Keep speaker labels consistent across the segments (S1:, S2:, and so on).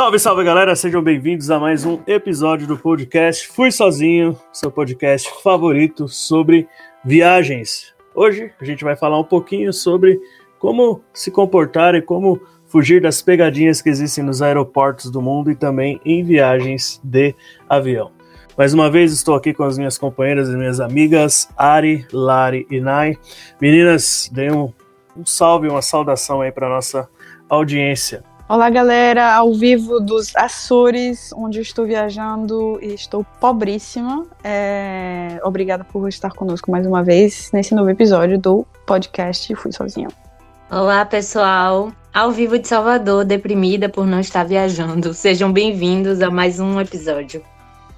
S1: Salve, salve galera, sejam bem-vindos a mais um episódio do podcast Fui Sozinho, seu podcast favorito sobre viagens. Hoje a gente vai falar um pouquinho sobre como se comportar e como fugir das pegadinhas que existem nos aeroportos do mundo e também em viagens de avião. Mais uma vez estou aqui com as minhas companheiras e minhas amigas Ari, Lari e Nai. Meninas, deem um, um salve, uma saudação aí para nossa audiência.
S2: Olá, galera, ao vivo dos Açores, onde eu estou viajando e estou pobríssima. É... Obrigada por estar conosco mais uma vez nesse novo episódio do podcast Fui Sozinho.
S3: Olá, pessoal. Ao vivo de Salvador, deprimida por não estar viajando. Sejam bem-vindos a mais um episódio.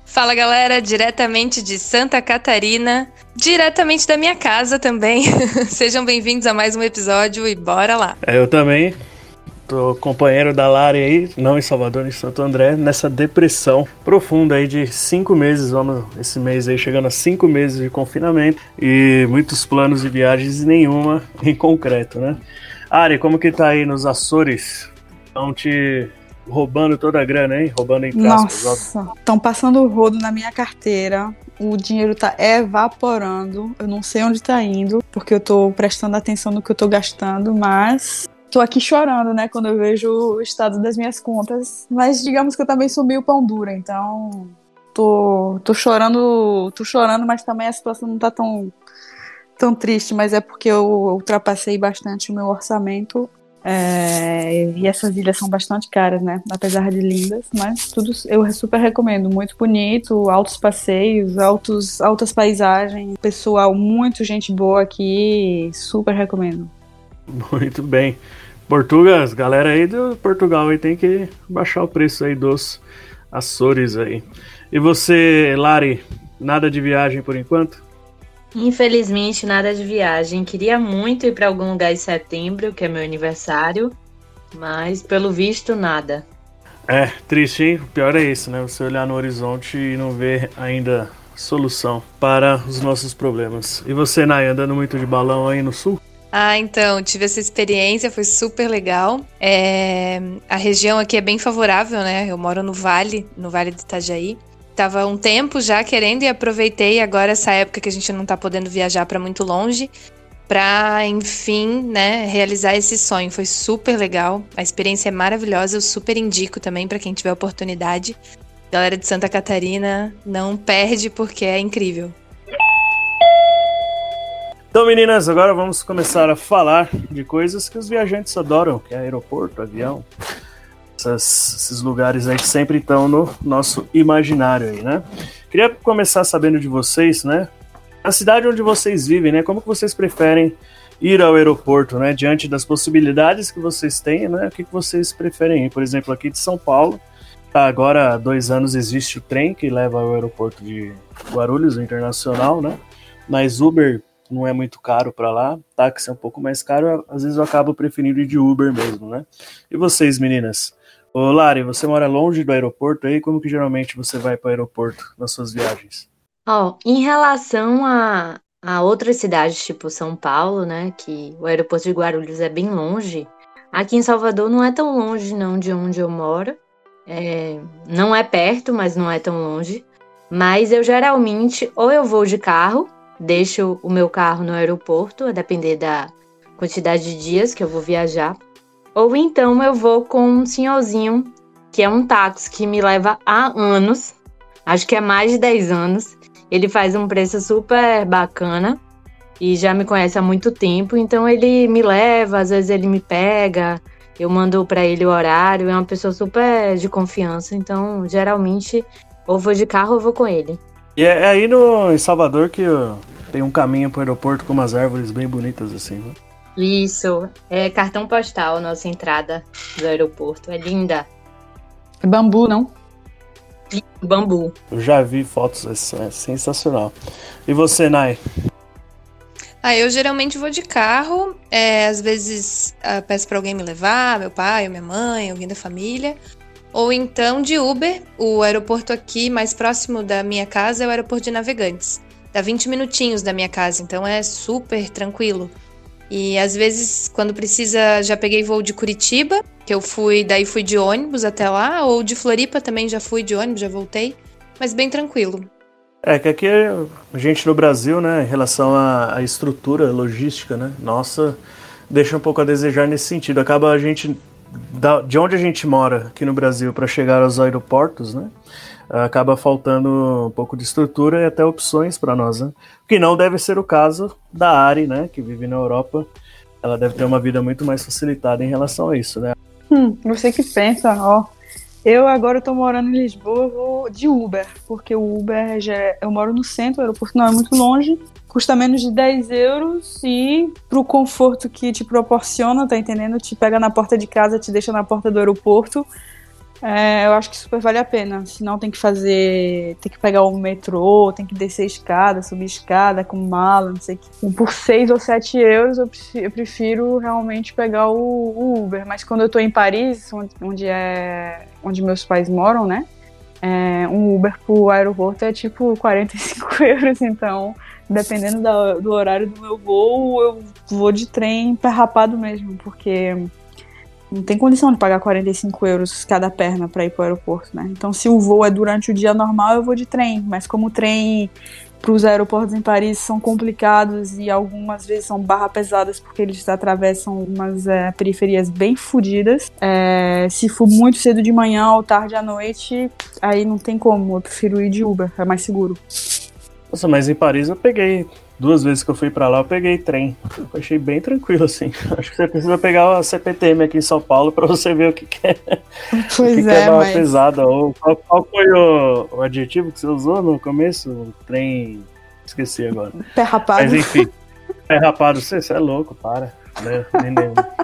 S4: Fala galera, diretamente de Santa Catarina, diretamente da minha casa também. Sejam bem-vindos a mais um episódio e bora lá.
S1: É, eu também Tô companheiro da Lari aí, não em Salvador, em Santo André, nessa depressão profunda aí de cinco meses, vamos, esse mês aí chegando a cinco meses de confinamento e muitos planos de viagens e nenhuma em concreto, né? Ari, como que tá aí nos Açores? Estão te roubando toda a grana, hein? Roubando em
S2: casa. Nossa, estão passando o rodo na minha carteira. O dinheiro tá evaporando. Eu não sei onde tá indo, porque eu tô prestando atenção no que eu tô gastando, mas tô aqui chorando, né, quando eu vejo o estado das minhas contas. Mas digamos que eu também sou meio pão dura, então tô, tô chorando, tô chorando, mas também a situação não tá tão, tão triste, mas é porque eu ultrapassei bastante o meu orçamento. É, e essas ilhas são bastante caras, né? Apesar de lindas, mas tudo eu super recomendo. Muito bonito, altos passeios, altos, altas paisagens, pessoal, muito gente boa aqui, super recomendo.
S1: Muito bem. Portugas, galera aí do Portugal aí tem que baixar o preço aí dos Açores aí. E você, Lari, nada de viagem por enquanto?
S3: Infelizmente, nada de viagem. Queria muito ir para algum lugar em setembro, que é meu aniversário, mas pelo visto, nada.
S1: É, triste, hein? O pior é isso, né? Você olhar no horizonte e não ver ainda solução para os nossos problemas. E você, Nay, andando muito de balão aí no sul?
S4: Ah, então, tive essa experiência, foi super legal. É, a região aqui é bem favorável, né? Eu moro no Vale, no Vale de Itajaí. Tava um tempo já querendo e aproveitei agora essa época que a gente não tá podendo viajar para muito longe para enfim, né, realizar esse sonho. Foi super legal. A experiência é maravilhosa, eu super indico também para quem tiver oportunidade. Galera de Santa Catarina, não perde porque é incrível.
S1: Então, meninas, agora vamos começar a falar de coisas que os viajantes adoram, que é aeroporto, avião, essas, esses lugares aí que sempre estão no nosso imaginário aí, né? Queria começar sabendo de vocês, né? A cidade onde vocês vivem, né? Como que vocês preferem ir ao aeroporto, né? Diante das possibilidades que vocês têm, né? O que, que vocês preferem ir? Por exemplo, aqui de São Paulo, tá, agora há dois anos existe o trem que leva ao aeroporto de Guarulhos, Internacional, né? Mas Uber não é muito caro para lá, táxi é um pouco mais caro, às vezes eu acabo preferindo ir de Uber mesmo, né? E vocês, meninas? Ô, Lari, você mora longe do aeroporto aí? Como que geralmente você vai para o aeroporto nas suas viagens?
S3: Ó, oh, em relação a, a outras cidades, tipo São Paulo, né, que o aeroporto de Guarulhos é bem longe, aqui em Salvador não é tão longe não de onde eu moro. É, não é perto, mas não é tão longe. Mas eu geralmente ou eu vou de carro deixo o meu carro no aeroporto, a depender da quantidade de dias que eu vou viajar. Ou então eu vou com um senhorzinho, que é um táxi que me leva há anos, acho que é mais de 10 anos. Ele faz um preço super bacana e já me conhece há muito tempo, então ele me leva, às vezes ele me pega, eu mando para ele o horário, é uma pessoa super de confiança, então geralmente ou vou de carro ou vou com ele.
S1: E é, é aí no, em Salvador que tem um caminho para o aeroporto com umas árvores bem bonitas assim, né?
S3: Isso, é cartão postal nossa entrada do aeroporto, é linda.
S2: É bambu, não?
S3: Bambu.
S1: Eu já vi fotos, é sensacional. E você, Nai?
S4: Ah, eu geralmente vou de carro, é, às vezes uh, peço para alguém me levar, meu pai, minha mãe, alguém da família. Ou então de Uber. O aeroporto aqui mais próximo da minha casa é o aeroporto de Navegantes. Dá 20 minutinhos da minha casa, então é super tranquilo. E às vezes, quando precisa, já peguei voo de Curitiba, que eu fui, daí fui de ônibus até lá, ou de Floripa também já fui de ônibus, já voltei, mas bem tranquilo.
S1: É que aqui a gente no Brasil, né, em relação à, estrutura logística, né, nossa, deixa um pouco a desejar nesse sentido. Acaba a gente, de onde a gente mora aqui no Brasil para chegar aos aeroportos, né, acaba faltando um pouco de estrutura e até opções para nós, né? Que não deve ser o caso da Ari, né, que vive na Europa. Ela deve ter uma vida muito mais facilitada em relação a isso, né?
S2: Hum, você que pensa, ó. Eu agora estou morando em Lisboa, vou de Uber, porque o Uber já é, eu moro no centro, o aeroporto não é muito longe, custa menos de 10 euros e pro conforto que te proporciona, tá entendendo? Te pega na porta de casa, te deixa na porta do aeroporto. É, eu acho que super vale a pena. Senão tem que fazer. Tem que pegar o metrô, tem que descer escada, subir escada com mala, não sei o que. Por 6 ou 7 euros eu prefiro, realmente pegar o, Uber. Mas quando eu tô em Paris, onde, é. onde meus pais moram, né? É, um Uber pro aeroporto é tipo 45 euros, então dependendo do horário do meu voo, eu vou de trem perrapado mesmo, porque não tem condição de pagar 45 euros cada perna para ir para o aeroporto, né? Então, se o voo é durante o dia normal, eu vou de trem. Mas como o trem para os aeroportos em Paris são complicados e algumas vezes são barra pesadas porque eles atravessam umas é, periferias bem fodidas. É, se for muito cedo de manhã ou tarde à noite, aí não tem como. Eu prefiro ir de Uber, é mais seguro.
S1: Nossa, mas em Paris eu peguei duas vezes que eu fui para lá, eu peguei trem. Eu achei bem tranquilo, assim. Acho que você precisa pegar a CPTM aqui em São Paulo para você ver o que, que é.
S2: Pois o que, que é,
S1: é
S2: mas...
S1: pesada. Ou, qual, qual foi o, o, adjetivo que você usou no começo? O trem. Esqueci agora.
S2: Pé rapado.
S1: Mas enfim. Pé rapado, você, você é louco, para. Né?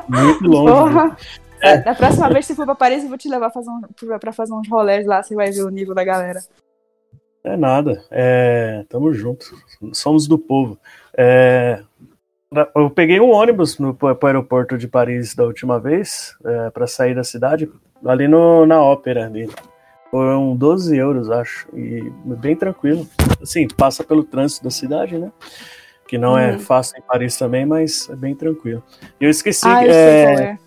S1: Muito longe. Porra.
S2: É. Da próxima vez que você for pra Paris, eu vou te levar fazer um, pra fazer uns rolés lá, você vai ver o nível da galera.
S1: É nada. É, tamo junto. Somos do povo. É, eu peguei um ônibus no pro aeroporto de Paris da última vez é, para sair da cidade, ali no, na ópera ali. Foram 12 euros, acho, e bem tranquilo. Assim, passa pelo trânsito da cidade, né? Que não é uhum. é fácil em Paris também, mas é bem tranquilo. Eu esqueci.
S2: Ah, eu é.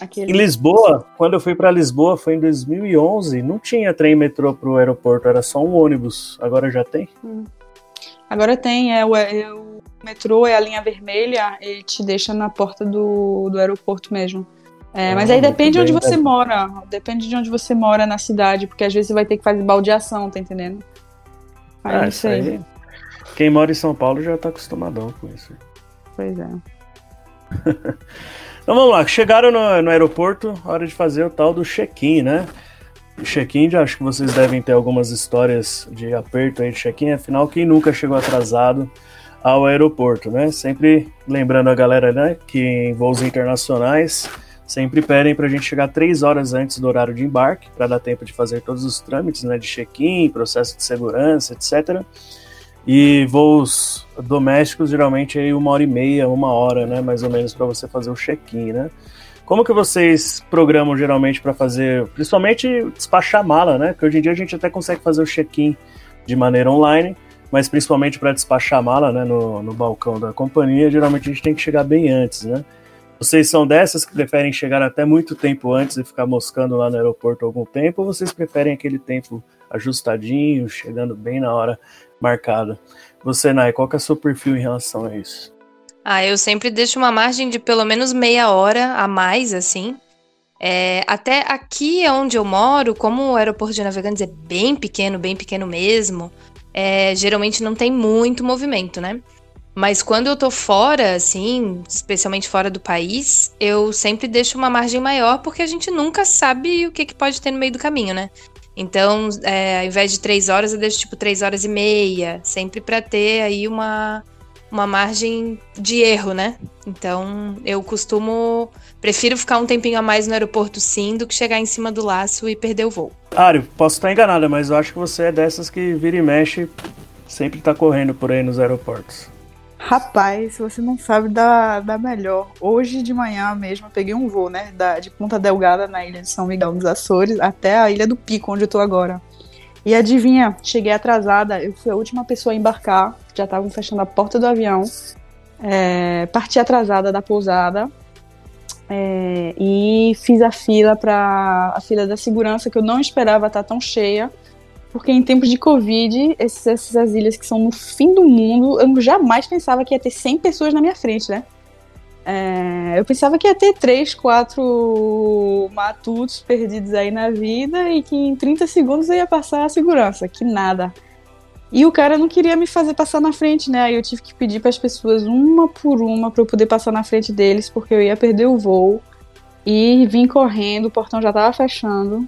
S1: Aquele... Em Lisboa, quando eu fui para Lisboa, foi em 2011, não tinha trem metrô para o aeroporto, era só um ônibus. Agora já tem? Hum.
S2: Agora tem, é, o, é, o metrô é a linha vermelha e te deixa na porta do, do aeroporto mesmo. É, ah, mas aí depende de onde você né? mora. Depende de onde você mora na cidade, porque às vezes você vai ter que fazer baldeação, tá entendendo?
S1: Aí ah, sei. Aí, quem mora em São Paulo já tá acostumadão com isso.
S2: Pois é.
S1: Então vamos lá, chegaram no, no aeroporto, hora de fazer o tal do check-in, né? Check-in, acho que vocês devem ter algumas histórias de aperto aí de check-in, afinal, quem nunca chegou atrasado ao aeroporto, né? Sempre lembrando a galera, né, que em voos internacionais sempre pedem para a gente chegar três horas antes do horário de embarque, para dar tempo de fazer todos os trâmites, né, de check-in, processo de segurança, etc. E voos domésticos, geralmente aí uma hora e meia, uma hora, né? Mais ou menos para você fazer o check-in, né? Como que vocês programam geralmente para fazer, principalmente despachar mala, né? Porque hoje em dia a gente até consegue fazer o check-in de maneira online, mas principalmente para despachar mala, né? No, no balcão da companhia, geralmente a gente tem que chegar bem antes, né? Vocês são dessas que preferem chegar até muito tempo antes e ficar moscando lá no aeroporto algum tempo, ou vocês preferem aquele tempo ajustadinho, chegando bem na hora marcada. Você, Nai, qual que é o seu perfil em relação a isso?
S4: Ah, eu sempre deixo uma margem de pelo menos meia hora a mais, assim. É, até aqui onde eu moro, como o aeroporto de Navegantes é bem pequeno, bem pequeno mesmo, é, geralmente não tem muito movimento, né? Mas quando eu tô fora, assim, especialmente fora do país, eu sempre deixo uma margem maior, porque a gente nunca sabe o que, que pode ter no meio do caminho, né? Então, é, ao invés de três horas, eu deixo tipo três horas e meia, sempre para ter aí uma, uma margem de erro, né? Então, eu costumo. Prefiro ficar um tempinho a mais no aeroporto, sim, do que chegar em cima do laço e perder o voo.
S1: Ário, posso estar enganada, mas eu acho que você é dessas que vira e mexe, sempre tá correndo por aí nos aeroportos.
S2: Rapaz, você não sabe da, da melhor. Hoje de manhã mesmo eu peguei um voo, né? Da, de Ponta Delgada, na ilha de São Miguel dos Açores, até a Ilha do Pico, onde eu tô agora. E adivinha, cheguei atrasada, eu fui a última pessoa a embarcar, já estavam fechando a porta do avião. É, parti atrasada da pousada é, e fiz a fila para a fila da segurança que eu não esperava estar tão cheia, porque em tempos de Covid, esses, essas ilhas que são no fim do mundo, eu jamais pensava que ia ter 100 pessoas na minha frente, né? É, eu pensava que ia ter três, quatro matutos perdidos aí na vida e que em 30 segundos eu ia passar a segurança, que nada. E o cara não queria me fazer passar na frente, né? Aí eu tive que pedir para as pessoas uma por uma para eu poder passar na frente deles, porque eu ia perder o voo. E vim correndo, o portão já tava fechando.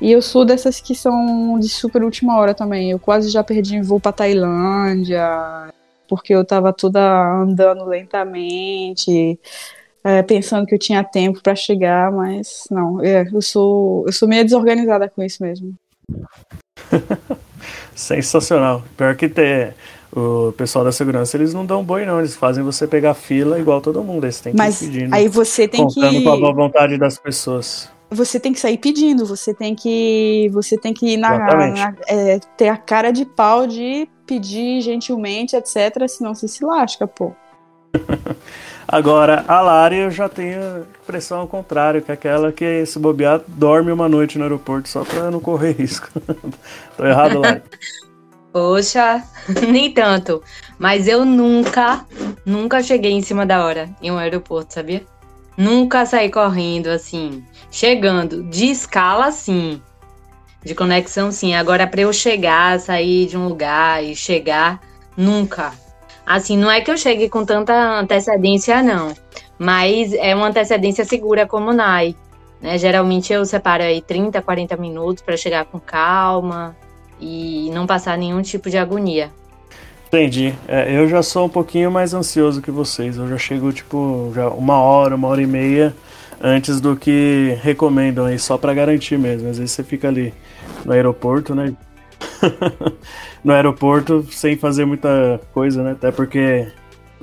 S2: E eu sou dessas que são de super última hora também. Eu quase já perdi voo para Tailândia, porque eu tava toda andando lentamente, é, pensando que eu tinha tempo para chegar, mas não, é, eu sou eu sou meio desorganizada com isso mesmo.
S1: Sensacional. Pior que ter o pessoal da segurança, eles não dão boi, não. Eles fazem você pegar fila igual todo mundo. Eles têm que
S2: Mas
S1: ir pedindo.
S2: aí você tem
S1: contando
S2: que.
S1: com a boa vontade das pessoas.
S2: Você tem que sair pedindo, você tem que. Você tem que ir na, na- é, ter a cara de pau de pedir gentilmente, etc. Senão você se lasca, pô.
S1: Agora, a Lari eu já tenho impressão ao contrário, que é aquela que se bobear dorme uma noite no aeroporto só pra não correr risco. Tô errado, Lari?
S3: Poxa, nem tanto. Mas eu nunca, nunca cheguei em cima da hora em um aeroporto, sabia? Nunca saí correndo assim. Chegando, de escala sim. De conexão sim. Agora pra eu chegar, sair de um lugar e chegar, nunca. Assim, não é que eu chegue com tanta antecedência, não. Mas é uma antecedência segura como NAI. Né? Geralmente eu separo aí 30, 40 minutos pra chegar com calma e não passar nenhum tipo de agonia.
S1: Entendi. É, eu já sou um pouquinho mais ansioso que vocês. Eu já chego, tipo, já uma hora, uma hora e meia antes do que recomendam aí, só pra garantir mesmo. Às vezes você fica ali no aeroporto, né? no aeroporto sem fazer muita coisa, né? Até porque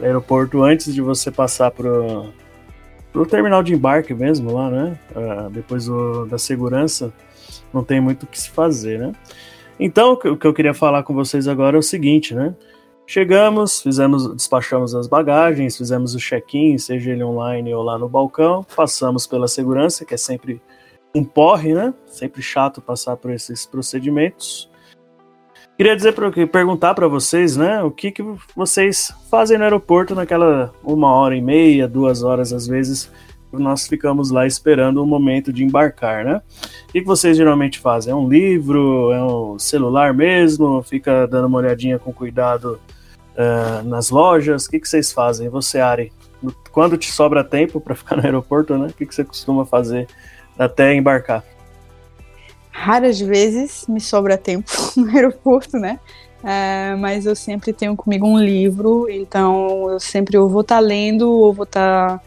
S1: aeroporto, antes de você passar pro, pro terminal de embarque mesmo lá, né? Ah, depois do- da segurança, não tem muito o que se fazer, né? Então, o que eu queria falar com vocês agora é o seguinte, né? Chegamos, fizemos, despachamos as bagagens, fizemos o check-in, seja ele online ou lá no balcão, passamos pela segurança, que é sempre um porre, né? Sempre chato passar por esses procedimentos. Queria dizer para perguntar para vocês, né? O que, que vocês fazem no aeroporto naquela uma hora e meia, duas horas às vezes, nós ficamos lá esperando o momento de embarcar, né? O que, vocês geralmente fazem? É um livro? É um celular mesmo? Fica dando uma olhadinha com cuidado eh, nas lojas? O que, que vocês fazem? Você, Ari, quando te sobra tempo para ficar no aeroporto, né? O que, que você costuma fazer até embarcar?
S2: Raras vezes me sobra tempo no aeroporto, né? É, mas eu sempre tenho comigo um livro, então eu sempre ou vou estar lendo ou vou estar.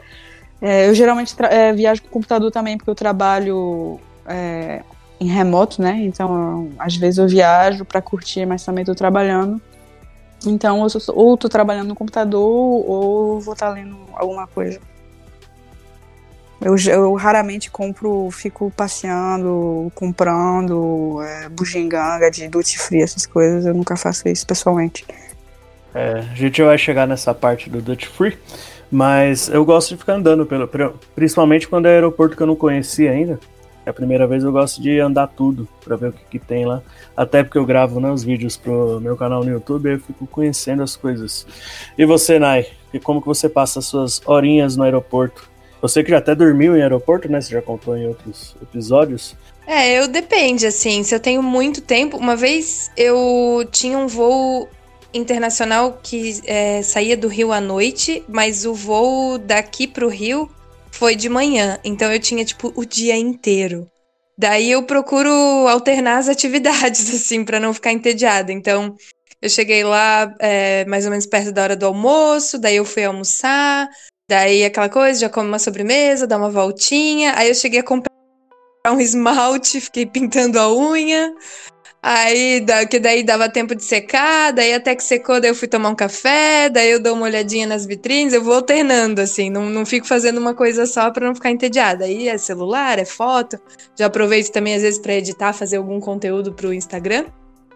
S2: é, eu geralmente é, viajo com o computador também, porque eu trabalho é, em remoto, né? Então, às vezes eu viajo para curtir, mas também estou trabalhando. Então, sou- ou estou trabalhando no computador ou vou estar lendo alguma coisa. Eu, eu raramente compro, fico passeando, comprando é, bugiganga de duty free, essas coisas. Eu nunca faço isso pessoalmente.
S1: É, a gente vai chegar nessa parte do Dutch Free, mas eu gosto de ficar andando, pelo, principalmente quando é aeroporto que eu não conhecia ainda. É a primeira vez eu gosto de andar tudo para ver o que, que tem lá. Até porque eu gravo né, os vídeos pro meu canal no YouTube e eu fico conhecendo as coisas. E você, Nai? E como que você passa as suas horinhas no aeroporto? Você que já até dormiu em aeroporto, né? Você já contou em outros episódios.
S4: É, eu depende, assim, se eu tenho muito tempo. Uma vez eu tinha um voo internacional que é, saía do Rio à noite, mas o voo daqui pro Rio foi de manhã. Então eu tinha, tipo, o dia inteiro. Daí eu procuro alternar as atividades, assim, pra não ficar entediada. Então, eu cheguei lá é, mais ou menos perto da hora do almoço, daí eu fui almoçar, daí aquela coisa, já come uma sobremesa, dá uma voltinha. Aí eu cheguei a comprar um esmalte, fiquei pintando a unha. Aí, que daí dava tempo de secar, daí até que secou, daí eu fui tomar um café, daí eu dou uma olhadinha nas vitrines, eu vou alternando, assim, não, não fico fazendo uma coisa só pra não ficar entediada. Aí é celular, é foto, já aproveito também às vezes pra editar, fazer algum conteúdo pro Instagram.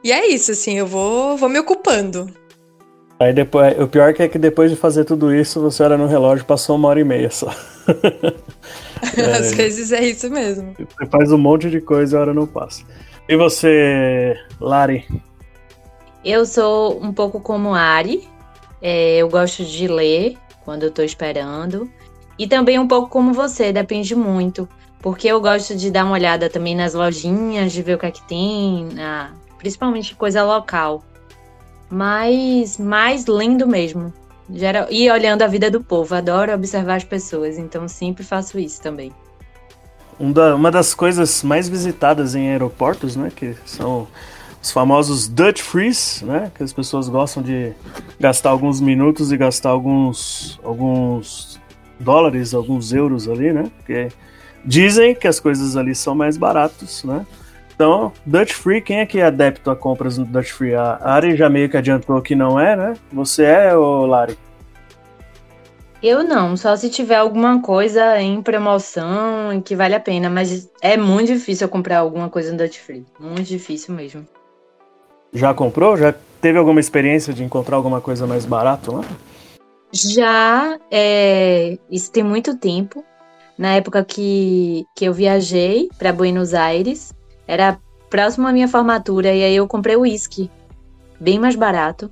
S4: E é isso, assim, eu vou, vou me ocupando.
S1: Aí depois, o pior é que depois de fazer tudo isso, você olha no relógio, passou uma hora e meia só.
S4: é, Às vezes é isso mesmo.
S1: Você faz um monte de coisa e a hora não passa. E você, Lari?
S3: Eu sou um pouco como Ari. É, eu gosto de ler quando eu tô esperando. E também um pouco como você, depende muito. Porque eu gosto de dar uma olhada também nas lojinhas, de ver o que é que tem, na, principalmente coisa local. Mas mais lendo mesmo. Geral, e olhando a vida do povo. Adoro observar as pessoas, então sempre faço isso também.
S1: Um da, uma das coisas mais visitadas em aeroportos, né, que são os famosos Dutch Frees, né, que as pessoas gostam de gastar alguns minutos e gastar alguns, alguns dólares, alguns euros ali, né, porque dizem que as coisas ali são mais baratos, né. Então, Dutch Free, quem é que é adepto a compras no Dutch Free? A Ari já meio que adiantou que não é, né? Você é, ou Lari?
S3: Eu não, só se tiver alguma coisa em promoção que vale a pena, mas é muito difícil eu comprar alguma coisa no Dutch Free. Muito difícil mesmo.
S1: Já comprou? Já teve alguma experiência de encontrar alguma coisa mais barato lá?
S3: Já, é, isso tem muito tempo. Na época que, que eu viajei para Buenos Aires, era próximo à minha formatura, e aí eu comprei o uísque, bem mais barato.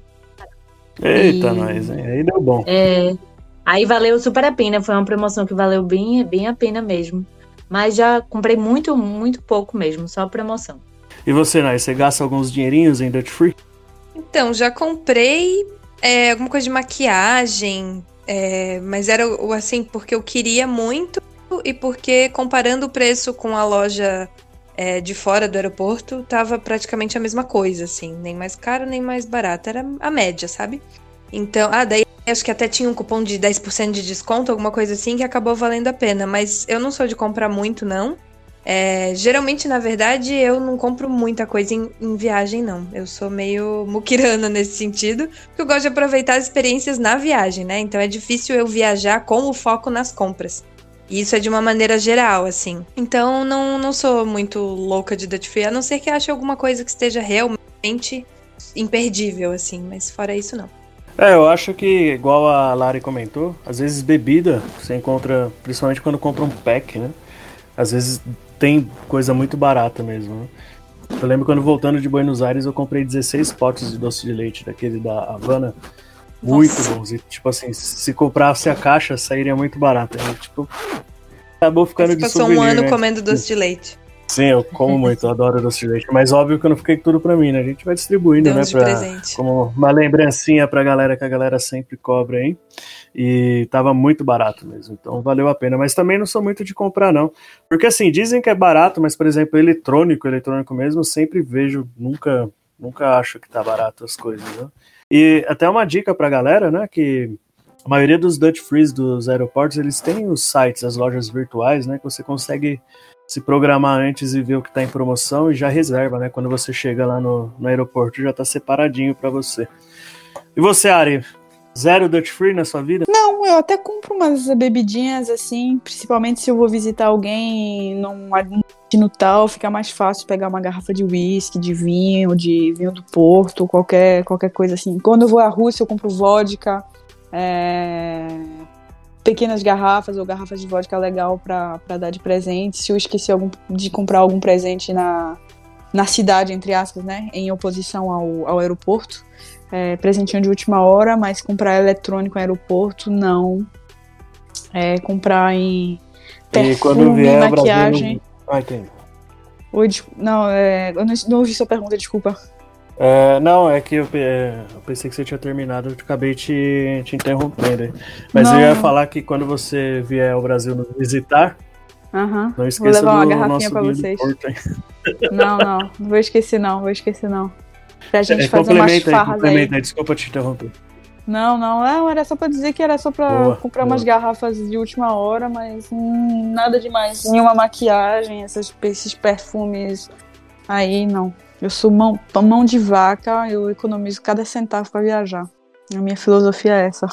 S1: Eita, e, nós, hein? Aí deu bom.
S3: É, Aí valeu super a pena, foi uma promoção que valeu bem, bem a pena mesmo. Mas já comprei muito, muito pouco mesmo, só promoção.
S1: E você, Nai, você gasta alguns dinheirinhos em Dutch Free?
S4: Então, já comprei é, alguma coisa de maquiagem, é, mas era assim, porque eu queria muito e porque comparando o preço com a loja é, de fora do aeroporto, tava praticamente a mesma coisa, assim, nem mais caro nem mais barato, era a média, sabe? Então, ah, daí acho que até tinha um cupom de 10% de desconto, alguma coisa assim, que acabou valendo a pena. Mas eu não sou de comprar muito, não. É, geralmente, na verdade, eu não compro muita coisa em, em, viagem, não. Eu sou meio muquirana nesse sentido, porque eu gosto de aproveitar as experiências na viagem, né? Então é difícil eu viajar com o foco nas compras. E isso é de uma maneira geral, assim. Então não, não sou muito louca de duty free, a não ser que ache alguma coisa que esteja realmente imperdível, assim. Mas fora isso, não.
S1: É, eu acho que, igual a Lari comentou, às vezes bebida você encontra, principalmente quando compra um pack, né? Às vezes tem coisa muito barata mesmo, né? Eu lembro quando voltando de Buenos Aires eu comprei 16 potes de doce de leite daquele da Havana. Muito Nossa. bons. E, tipo assim, se comprasse a caixa, sairia muito barato. Né? Tipo, acabou ficando Você de
S4: passou
S1: souvenir,
S4: um ano
S1: né?
S4: comendo doce de leite.
S1: Sim, eu como muito, eu adoro doce de leite. Mas óbvio que eu não fiquei tudo pra mim, né? A gente vai distribuindo, né? Pra, presente. como uma lembrancinha pra galera que a galera sempre cobra aí. E tava muito barato mesmo, então valeu a pena. Mas também não sou muito de comprar, não. Porque assim, dizem que é barato, mas, por exemplo, eletrônico, eletrônico mesmo, eu sempre vejo, nunca, nunca acho que tá barato as coisas, né? E até uma dica pra galera, né? Que a maioria dos Dutch Frees dos aeroportos, eles têm os sites, as lojas virtuais, né? Que você consegue se programar antes e ver o que está em promoção e já reserva, né? Quando você chega lá no, no aeroporto, já está separadinho para você. E você, Ari? Zero Dutch Free na sua vida?
S2: Não, eu até compro umas bebidinhas assim, principalmente se eu vou visitar alguém num destino tal, fica mais fácil pegar uma garrafa de uísque, de vinho, de vinho do Porto, qualquer, qualquer coisa assim. Quando eu vou à Rússia, eu compro vodka, é, pequenas garrafas ou garrafas de vodka legal para dar de presente. Se eu esqueci algum, de comprar algum presente na, na cidade, entre aspas, né? Em oposição ao, ao aeroporto. É, presentinho de última hora, mas comprar eletrônico em aeroporto, não. É, comprar em perfume, e quando vier maquiagem. Brasil... Ah, entendi. Não, é, eu não, não ouvi sua pergunta, desculpa.
S1: É, não, é que eu, é, eu, pensei que você tinha terminado, eu acabei te, te interrompendo. Mas não. eu ia falar que quando você vier ao Brasil nos visitar,
S2: uhum. não esqueça vou levar uma garrafinha pra vocês. Porto, não, não, não vou esquecer não, vou esquecer não. Pra gente é, fazer umas farras aí. aí.
S1: Desculpa te interromper.
S2: Não, não, não, era só pra dizer que era só pra boa, comprar boa. umas garrafas de última hora, mas hum, nada demais. Nenhuma maquiagem, esses, esses perfumes aí, não. Eu sou mão, mão de vaca, eu economizo cada centavo para viajar. A minha filosofia é essa.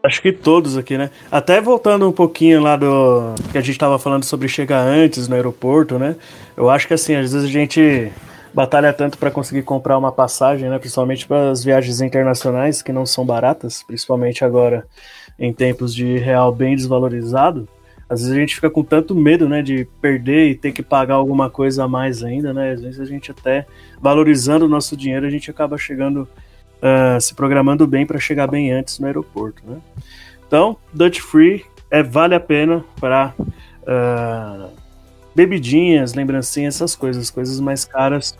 S1: Acho que todos aqui, né? Até voltando um pouquinho lá do que a gente estava falando sobre chegar antes no aeroporto, né? Eu acho que assim, às vezes a gente batalha tanto para conseguir comprar uma passagem, né? Principalmente para as viagens internacionais que não são baratas, principalmente agora em tempos de real bem desvalorizado. Às vezes a gente fica com tanto medo, né, de perder e ter que pagar alguma coisa a mais ainda, né? Às vezes a gente até valorizando o nosso dinheiro, a gente acaba chegando, uh, se programando bem para chegar bem antes no aeroporto, né? Então, Dutch Free é vale a pena para uh, bebidinhas, lembrancinhas, essas coisas, coisas mais caras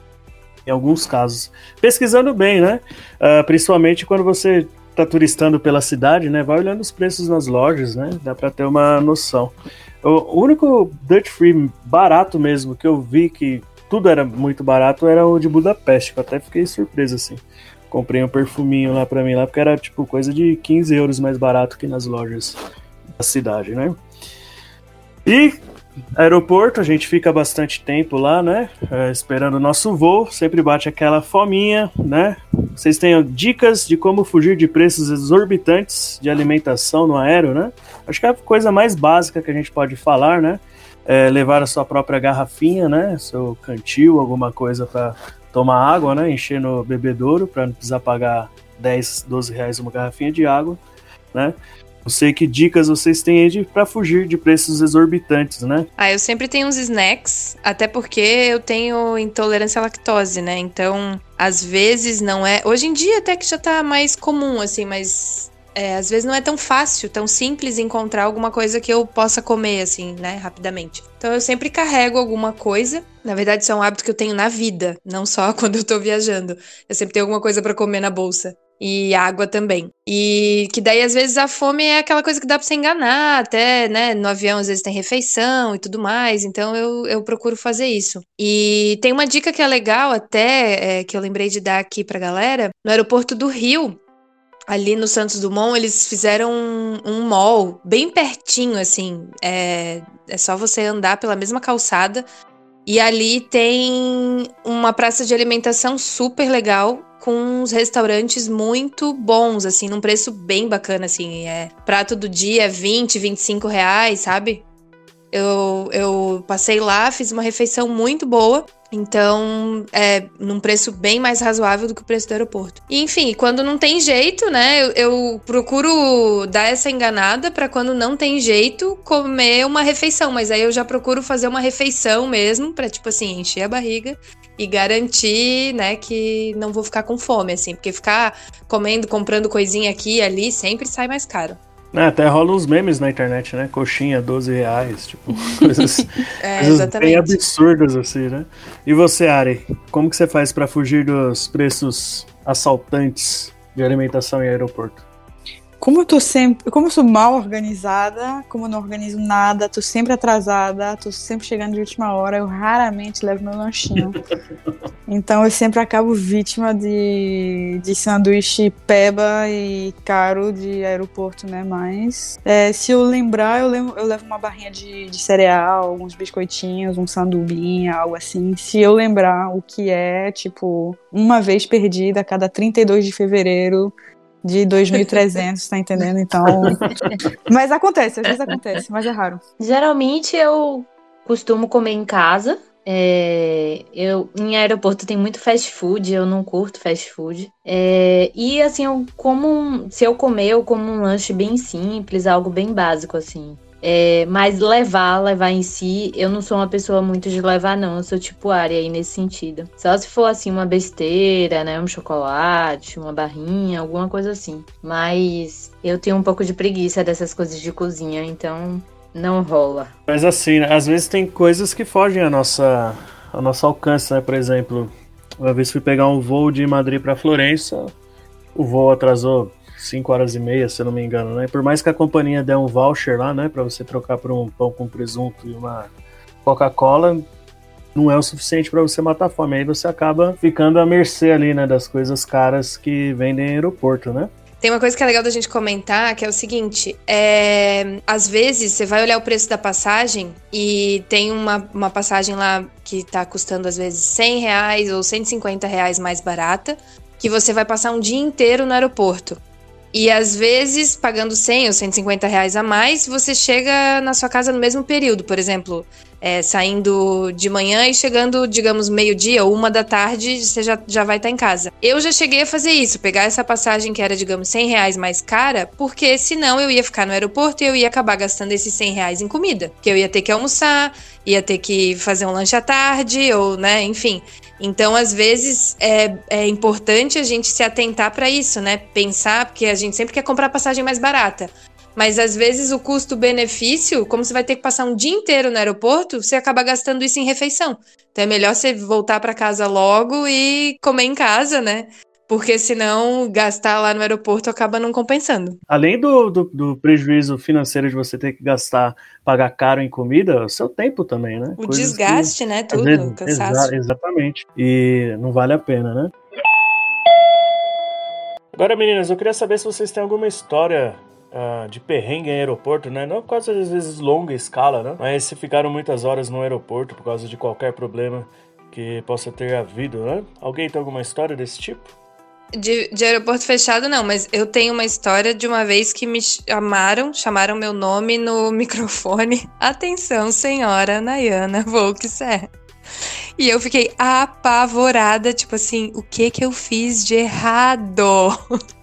S1: em alguns casos. Pesquisando bem, né? Uh, principalmente quando você está turistando pela cidade, né? Vai olhando os preços nas lojas, né? Dá para ter uma noção. O único Dutch Free barato mesmo que eu vi que tudo era muito barato era o de Budapeste, que eu até fiquei surpreso assim. Comprei um perfuminho lá para mim lá, porque era tipo coisa de 15 euros mais barato que nas lojas da cidade, né? E aeroporto, a gente fica bastante tempo lá, né? É, esperando o nosso voo, sempre bate aquela fominha, né? Vocês têm dicas de como fugir de preços exorbitantes de alimentação no aéreo, né? Acho que é a coisa mais básica que a gente pode falar, né? É levar a sua própria garrafinha, né? Seu cantil, alguma coisa para tomar água, né? Encher no bebedouro para não precisar pagar 10, 12 reais uma garrafinha de água, né? Sei que dicas vocês têm aí para fugir de preços exorbitantes, né?
S4: Ah, eu sempre tenho uns snacks, até porque eu tenho intolerância à lactose, né? Então, às vezes não é. Hoje em dia até que já tá mais comum, assim, mas é, às vezes não é tão fácil, tão simples encontrar alguma coisa que eu possa comer, assim, né, rapidamente. Então eu sempre carrego alguma coisa. Na verdade, isso é um hábito que eu tenho na vida, não só quando eu tô viajando. Eu sempre tenho alguma coisa para comer na bolsa e água também. E que daí, às vezes, a fome é aquela coisa que dá pra você enganar, até, né? No avião, às vezes, tem refeição e tudo mais. Então, eu, eu procuro fazer isso. E tem uma dica que é legal, até, é, que eu lembrei de dar aqui pra galera. No aeroporto do Rio, ali no Santos Dumont, eles fizeram um, um mall bem pertinho, assim. É, é só você andar pela mesma calçada. E ali tem uma praça de alimentação super legal com uns restaurantes muito bons, assim, num preço bem bacana, assim. É, prato do dia, 20, 25 reais, sabe? Eu, eu passei lá, fiz uma refeição muito boa. Então, é num preço bem mais razoável do que o preço do aeroporto. E, enfim, quando não tem jeito, né? Eu, eu procuro dar essa enganada para quando não tem jeito comer uma refeição. Mas aí eu já procuro fazer uma refeição mesmo, para tipo assim, encher a barriga e garantir, né, que não vou ficar com fome, assim, porque ficar comendo, comprando coisinha aqui e ali sempre sai mais caro.
S1: É, até rola uns memes na internet, né? Coxinha, 12 reais, tipo, coisas, é, coisas bem absurdas, assim, né? E você, Ari, como que você faz para fugir dos preços assaltantes de alimentação em aeroporto?
S2: Como eu tô sempre. Como eu sou mal organizada, como eu não organizo nada, tô sempre atrasada, tô sempre chegando de última hora, eu raramente levo meu lanchinho. então eu sempre acabo vítima de, de sanduíche peba e caro de aeroporto, né? Mas é, se eu lembrar, eu levo, eu levo uma barrinha de, de cereal, alguns biscoitinhos, um sandubinha, algo assim. Se eu lembrar o que é, tipo, uma vez perdida a cada 32 de fevereiro de 2.300, tá entendendo? Então. mas acontece, às vezes acontece, mas é raro.
S3: Geralmente eu costumo comer em casa. É, eu em aeroporto tem muito fast food, eu não curto fast food. É, e assim, eu como se eu comer, eu como um lanche bem simples, algo bem básico assim. É, mas levar, levar em si, eu não sou uma pessoa muito de levar, não. Eu sou tipo área aí nesse sentido. Só se for assim, uma besteira, né? Um chocolate, uma barrinha, alguma coisa assim. Mas eu tenho um pouco de preguiça dessas coisas de cozinha, então não rola.
S1: Mas assim, né? às vezes tem coisas que fogem ao nossa, ao nosso alcance, né? Por exemplo, uma vez fui pegar um voo de Madrid para Florença, o voo atrasou 5 horas e meia, se eu não me engano, né? Por mais que a companhia dê um voucher lá, né, para você trocar por um pão com presunto e uma Coca-Cola, não é o suficiente para você matar a fome. Aí você acaba ficando à mercê ali, né, das coisas caras que vendem em aeroporto, né?
S4: Tem uma coisa que é legal da gente comentar, que é o seguinte: é, às vezes você vai olhar o preço da passagem e tem uma, uma passagem lá que tá custando às vezes 100 reais ou 150 reais mais barata, que você vai passar um dia inteiro no aeroporto. E às vezes, pagando 100 ou 150 reais a mais, você chega na sua casa no mesmo período. Por exemplo, é, saindo de manhã e chegando, digamos, meio-dia ou uma da tarde, você já, já vai estar tá em casa. Eu já cheguei a fazer isso, pegar essa passagem que era, digamos, 100 reais mais cara, porque senão eu ia ficar no aeroporto e eu ia acabar gastando esses 100 reais em comida. Que eu ia ter que almoçar, ia ter que fazer um lanche à tarde, ou, né, enfim. Então, às vezes, é, é importante a gente se atentar para isso, né? Pensar, porque a gente sempre quer comprar passagem mais barata. Mas às vezes o custo-benefício, como você vai ter que passar um dia inteiro no aeroporto, você acaba gastando isso em refeição. Então é melhor você voltar para casa logo e comer em casa, né? Porque senão gastar lá no aeroporto acaba não compensando.
S1: Além do, do, do prejuízo financeiro de você ter que gastar, pagar caro em comida, o seu tempo também, né?
S4: O Coisas desgaste, que, né? Tudo, vezes, cansaço.
S1: Exa exatamente. E não vale a pena, né? Agora, meninas, eu queria saber se vocês têm alguma história uh, de perrengue em aeroporto, né? Não por às vezes longa escala, né? Mas se ficaram muitas horas no aeroporto por causa de qualquer problema que possa ter havido, né? Alguém tem alguma história desse tipo?
S4: De, de, aeroporto fechado, não, mas eu tenho uma história de uma vez que me chamaram, chamaram meu nome no microfone. Atenção, senhora Nayana Volkswagen. E eu fiquei apavorada, tipo assim, o que que eu fiz de errado?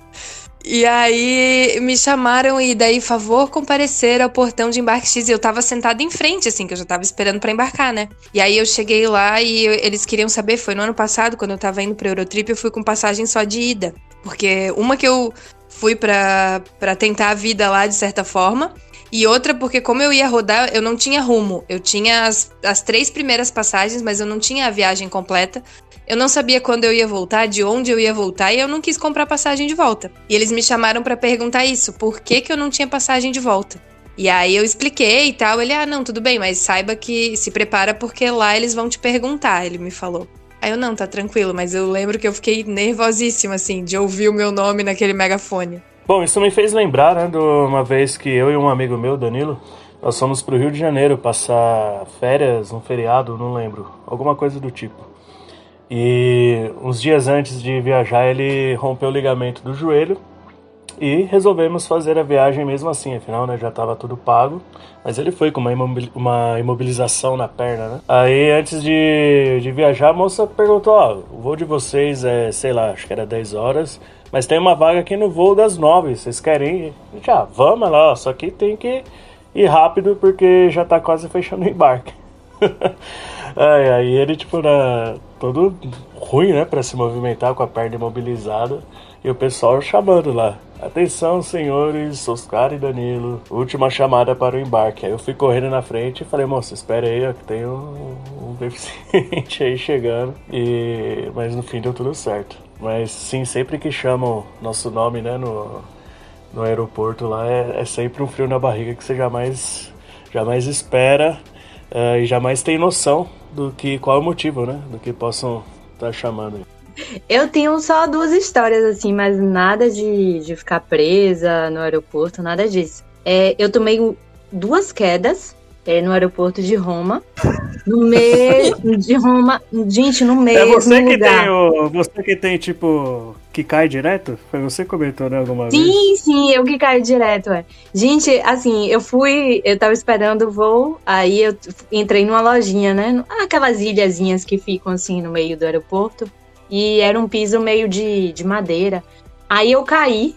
S4: E aí me chamaram e daí, favor, comparecer ao portão de embarque X. E eu tava sentada em frente, assim, que eu já tava esperando para embarcar, né? E aí eu cheguei lá e eu, eles queriam saber, foi no ano passado, quando eu tava indo pra Eurotrip, eu fui com passagem só de ida. Porque uma que eu fui para tentar a vida lá, de certa forma. E outra porque como eu ia rodar, eu não tinha rumo. Eu tinha as, as três primeiras passagens, mas eu não tinha a viagem completa. Eu não sabia quando eu ia voltar, de onde eu ia voltar e eu não quis comprar passagem de volta. E eles me chamaram para perguntar isso, por que, que eu não tinha passagem de volta? E aí eu expliquei e tal. Ele, ah, não, tudo bem, mas saiba que se prepara porque lá eles vão te perguntar, ele me falou. Aí eu, não, tá tranquilo, mas eu lembro que eu fiquei nervosíssima, assim, de ouvir o meu nome naquele megafone.
S1: Bom, isso me fez lembrar, né, de uma vez que eu e um amigo meu, Danilo, nós fomos pro Rio de Janeiro passar férias, um feriado, não lembro, alguma coisa do tipo. E uns dias antes de viajar, ele rompeu o ligamento do joelho e resolvemos fazer a viagem mesmo assim, afinal, né, já estava tudo pago. Mas ele foi com uma, imobilização na perna, né? Aí, antes de, de viajar, a moça perguntou: Ó, oh, o voo de vocês é, sei lá, acho que era 10 horas, mas tem uma vaga aqui no voo das 9, vocês querem ir? Já, ah, vamos lá, só que tem que ir rápido porque já tá quase fechando o embarque. Aí, ele, tipo, era todo ruim, né, para se movimentar com a perna imobilizada. E o pessoal chamando lá. Atenção, senhores, Oscar e Danilo. Última chamada para o embarque. Aí eu fui correndo na frente e falei, moça, espera aí, ó, que tem um, um deficiente aí chegando. E... Mas no fim deu tudo certo. Mas sim, sempre que chamam nosso nome, né, no, no aeroporto lá, é, é sempre um frio na barriga que você jamais, jamais espera uh, e jamais tem noção do que qual é o motivo, né? Do que possam estar tá chamando.
S3: Eu tenho só duas histórias assim, mas nada de, de ficar presa no aeroporto, nada disso. É, eu tomei duas quedas é, no aeroporto de Roma. No meio de Roma, gente, no meio.
S1: É você que lugar. tem o, você que tem tipo que cai direto? Foi você que comentou, né, alguma
S3: sim,
S1: vez?
S3: Sim, sim, eu que caio direto, é. Gente, assim, eu fui, eu tava esperando o voo, aí eu entrei numa lojinha, né? Aquelas ilhazinhas que ficam assim no meio do aeroporto. E era um piso meio de, de madeira. Aí eu caí,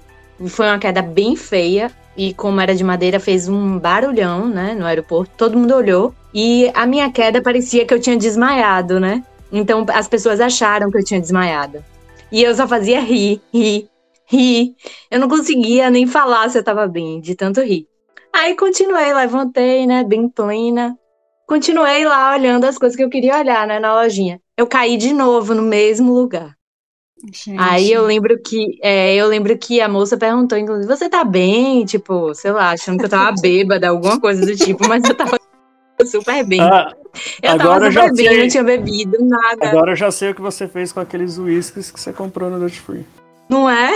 S3: foi uma queda bem feia. E como era de madeira, fez um barulhão, né, no aeroporto. Todo mundo olhou. E a minha queda parecia que eu tinha desmaiado, né? Então as pessoas acharam que eu tinha desmaiado. E eu só fazia rir, rir, rir. Eu não conseguia nem falar se eu tava bem, de tanto rir. Aí continuei, levantei, né, bem plena. Continuei lá olhando as coisas que eu queria olhar, né, na lojinha. Eu caí de novo no mesmo lugar. Gente. Aí eu lembro que é, eu lembro que a moça perguntou, inclusive, você tá bem? Tipo, sei lá, achando que eu tava bêbada, alguma coisa do tipo, mas eu tava super bem. Ah, eu
S1: agora
S3: tava
S1: super bem,
S3: sei. não tinha bebido nada.
S1: Agora eu já sei o que você fez com aqueles uísques que você comprou no Duty Free.
S3: Não é?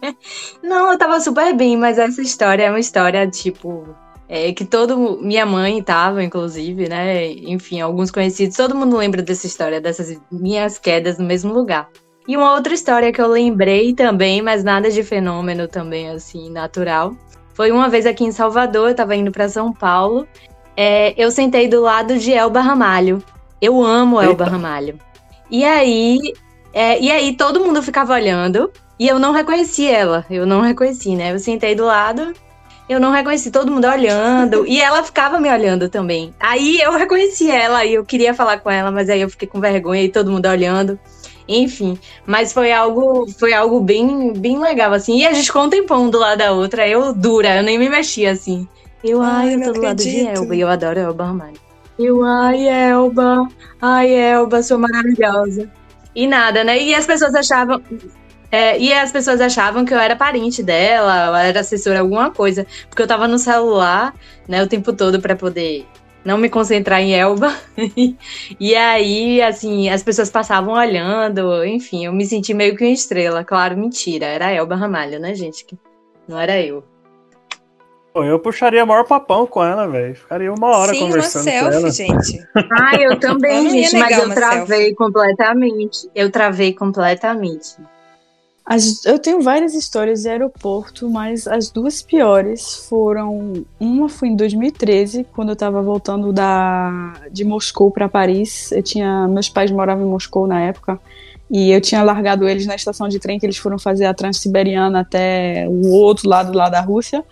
S3: não, eu tava super bem, mas essa história é uma história, tipo, é, que todo. Minha mãe tava, inclusive, né? Enfim, alguns conhecidos, todo mundo lembra dessa história, dessas minhas quedas no mesmo lugar. E uma outra história que eu lembrei também, mas nada de fenômeno também, assim, natural. Foi uma vez aqui em Salvador, eu tava indo para São Paulo é, eu sentei do lado de Elba Ramalho. Eu amo
S1: Eita.
S3: Elba Ramalho. E aí, é, e aí todo mundo ficava olhando e eu não reconheci ela. Eu não reconheci, né? Eu sentei do lado, eu não reconheci todo mundo olhando e ela ficava me olhando também. Aí eu reconheci ela e eu queria falar com ela, mas aí eu fiquei com vergonha e todo mundo olhando. Enfim, mas foi algo, foi algo bem, bem legal assim. E a gente ficou um do lado da outra. Eu dura, eu nem me mexia assim. Eu, ai,
S4: Ai,
S3: eu tô do lado de
S4: acredito.
S3: Elba e eu adoro Elba Ramalho. Eu, ai, Elba, ai, Elba, sou maravilhosa. E nada, né? E as pessoas achavam. é, e as pessoas achavam que eu era parente dela, eu era assessora alguma coisa, porque eu tava no celular, né, o tempo todo pra poder não me concentrar em Elba. e aí, assim, as pessoas passavam olhando, enfim, eu me senti meio que uma estrela. Claro, mentira, era a Elba Ramalho, né, gente? Não era eu.
S1: Pô, eu puxaria maior papão com ela, velho. Ficaria uma hora
S4: Sim, uma
S1: conversando com ela.
S4: selfie, gente.
S3: Ah, eu também, gente, mas eu travei completamente. Eu travei completamente.
S2: As- eu tenho várias histórias de aeroporto, mas as duas piores foram. Uma foi em 2013, quando eu tava voltando da, de Moscou para Paris. Eu tinha, meus pais moravam em Moscou na época. E eu tinha largado eles na estação de trem que eles foram fazer a Transiberiana até o outro lado lá da Rússia.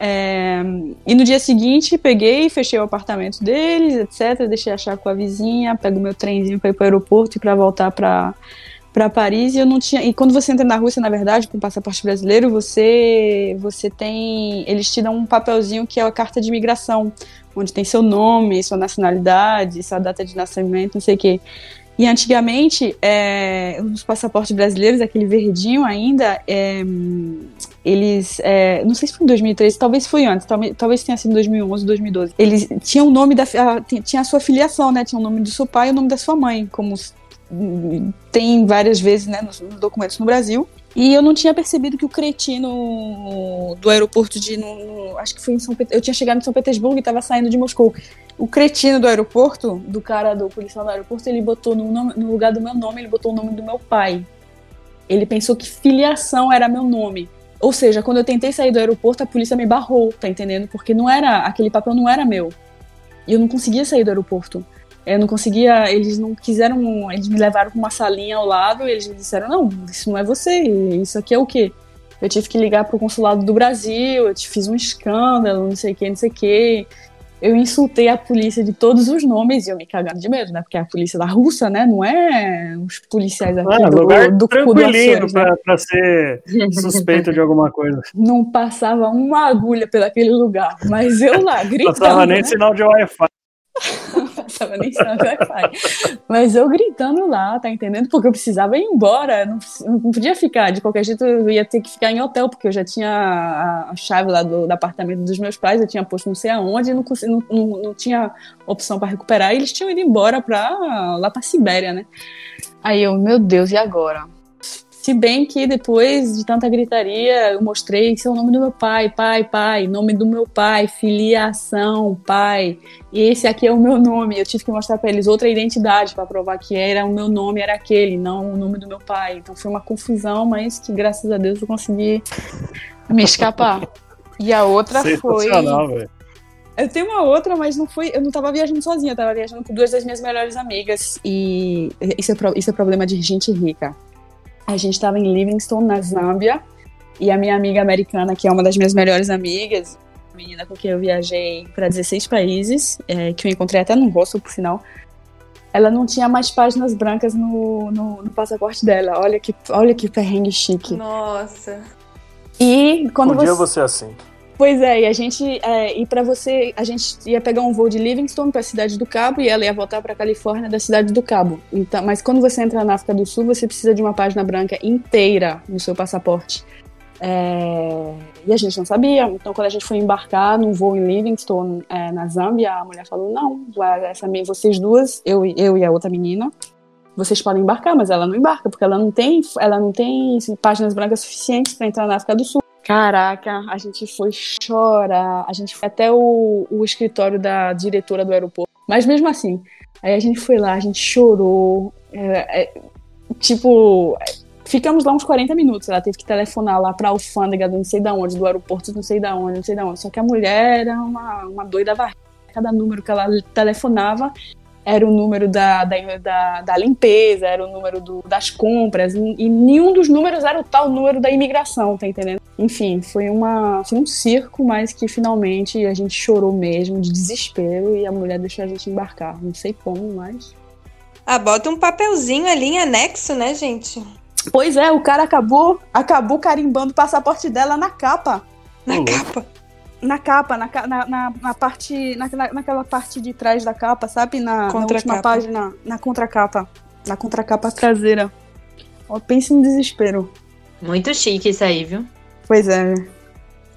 S2: É, e no dia seguinte peguei, fechei o apartamento deles, etc. Deixei a chave com a vizinha, pego meu trenzinho para ir para o aeroporto e para voltar para para Paris e eu não tinha. E quando você entra na Rússia, na verdade, com passaporte brasileiro, você você tem, eles te dão um papelzinho que é a carta de imigração, onde tem seu nome, sua nacionalidade, sua data de nascimento, não sei o quê. E antigamente, é, os passaportes brasileiros, aquele verdinho ainda, é, eles, é, não sei se foi em 2013, talvez foi antes, talvez, talvez tenha sido em 2011, 2012. Eles tinham o nome da, a, tinha a sua filiação, né? Tinha o nome do seu pai e o nome da sua mãe, como tem várias vezes né, nos, documentos no Brasil. E eu não tinha percebido que o cretino do aeroporto de. No, no- acho que foi em São Eu tinha chegado em São Petersburgo e estava saindo de Moscou. O cretino do aeroporto, do cara do policial do aeroporto, ele botou no, nome- no lugar do meu nome, ele botou o nome do meu pai. Ele pensou que filiação era meu nome. Ou seja, quando eu tentei sair do aeroporto, a polícia me barrou, tá entendendo? Porque não era. Aquele papel não era meu. E eu não conseguia sair do aeroporto. Eu não conseguia, eles não quiseram, eles me levaram para uma salinha ao lado e eles me disseram: não, isso não é você, isso aqui é o quê? Eu tive que ligar pro consulado do Brasil, eu te fiz um escândalo, não sei o que, não sei o que. Eu insultei a polícia de todos os nomes e eu me cagando de medo, né? Porque é a polícia da Rússia, né? Não é os policiais aqui
S1: Ah,
S2: do,
S1: lugar
S2: do do
S1: tranquilinho
S2: Açores, né?
S1: pra ser suspeito de alguma coisa.
S2: Não passava uma agulha pelaquele lugar, mas eu lá, gritando.
S1: Passava nem
S2: né?
S1: sinal de Wi-Fi.
S2: passava nem de Wi-Fi. Mas eu gritando lá, tá entendendo? Porque eu precisava ir embora, não, não podia ficar. De qualquer jeito, eu ia ter que ficar em hotel, porque eu já tinha a, a chave lá do, do apartamento dos meus pais, eu tinha posto não sei aonde, não, não, não, não tinha opção para recuperar, e eles tinham ido embora pra, lá pra Sibéria, né? Aí eu, meu Deus, e agora? Se bem que depois de tanta gritaria, eu mostrei esse é o nome do meu pai, pai, pai, nome do meu pai, filiação, pai. E esse aqui é o meu nome. Eu tive que mostrar para eles outra identidade para provar que era o meu nome, era aquele, não o nome do meu pai. Então foi uma confusão, mas que graças a Deus eu consegui me escapar. E a outra foi. Eu tenho uma outra, mas não foi. Eu não tava viajando sozinha, eu tava viajando com duas das minhas melhores amigas. E isso é, pro- isso é problema de gente rica. A gente tava em Livingstone, na Zâmbia, e a minha amiga americana, que é uma das minhas melhores amigas, menina com quem eu viajei para 16 países, é, que eu encontrei até no hostel, por sinal. Ela não tinha mais páginas brancas no, no, no passaporte dela. Olha que, olha que perrengue chique.
S4: Nossa.
S2: E quando
S1: Podia
S2: você.
S1: você assim.
S2: Pois é, e a gente, é, e para você, a gente ia pegar um voo de Livingstone para a cidade do Cabo e ela ia voltar para Califórnia da cidade do Cabo. Então, mas quando você entra na África do Sul, você precisa de uma página branca inteira no seu passaporte. É, e a gente não sabia. Então, quando a gente foi embarcar num voo em Livingstone, é, na Zâmbia, a mulher falou: não, essa, vocês duas, eu, eu e a outra menina, vocês podem embarcar, mas ela não embarca, porque ela não tem, ela não tem páginas brancas suficientes para entrar na África do Sul. Caraca, a gente foi chorar, a gente foi até o, o escritório da diretora do aeroporto. Mas mesmo assim, aí a gente foi lá, a gente chorou. é, é, tipo, ficamos lá uns 40 minutos. Ela teve que telefonar lá pra alfândega não sei da onde, do aeroporto não sei da onde, não sei da onde. Só que a mulher era uma, uma doida varreta cada número que ela telefonava era o número da, da, da, da limpeza, era o número do, das compras, e nenhum dos números era o tal número da imigração, tá entendendo? Enfim, foi, uma, foi um circo, mas que finalmente a gente chorou mesmo, de desespero, e a mulher deixou a gente embarcar. Não sei como, mas.
S4: Ah, bota um papelzinho ali em anexo, né, gente?
S2: Pois é, o cara acabou, acabou carimbando o passaporte dela na capa.
S4: Na capa?
S2: Na capa, na, na, na, na parte. Na, naquela parte de trás da capa, sabe? Na, na última página. Na contracapa. Na contracapa traseira. Ó, pense no desespero.
S3: Muito chique isso aí, viu?
S2: Pois é.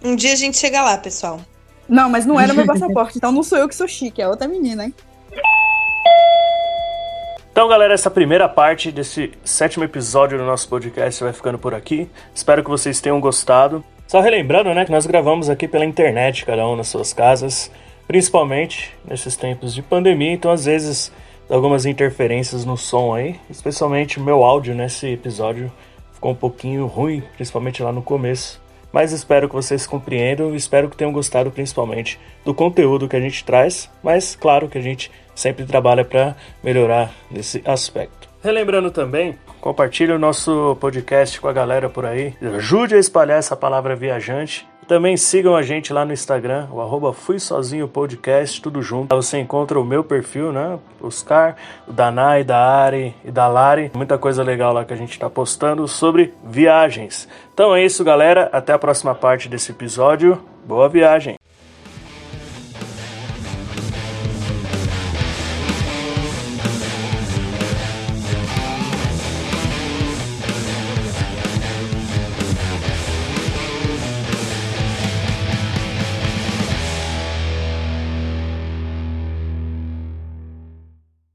S4: Um dia a gente chega lá, pessoal.
S2: Não, mas não era meu passaporte, então não sou eu que sou chique, é outra menina, hein?
S1: Então, galera, essa primeira parte desse sétimo episódio do nosso podcast vai ficando por aqui. Espero que vocês tenham gostado. Só relembrando, né, que nós gravamos aqui pela internet, cada um nas suas casas, principalmente nesses tempos de pandemia, então às vezes algumas interferências no som aí, especialmente meu áudio nesse episódio ficou um pouquinho ruim, principalmente lá no começo. Mas espero que vocês compreendam e espero que tenham gostado principalmente do conteúdo que a gente traz, mas claro que a gente sempre trabalha para melhorar nesse aspecto. Relembrando também, compartilhe o nosso podcast com a galera por aí. Ajude a espalhar essa palavra viajante. Também sigam a gente lá no Instagram, o arroba Fui Sozinho Podcast, tudo junto. Lá você encontra o meu perfil, né? Oscar, o da Nai, da Ari e da Lari. Muita coisa legal lá que a gente está postando sobre viagens. Então é isso, galera. Até a próxima parte desse episódio. Boa viagem!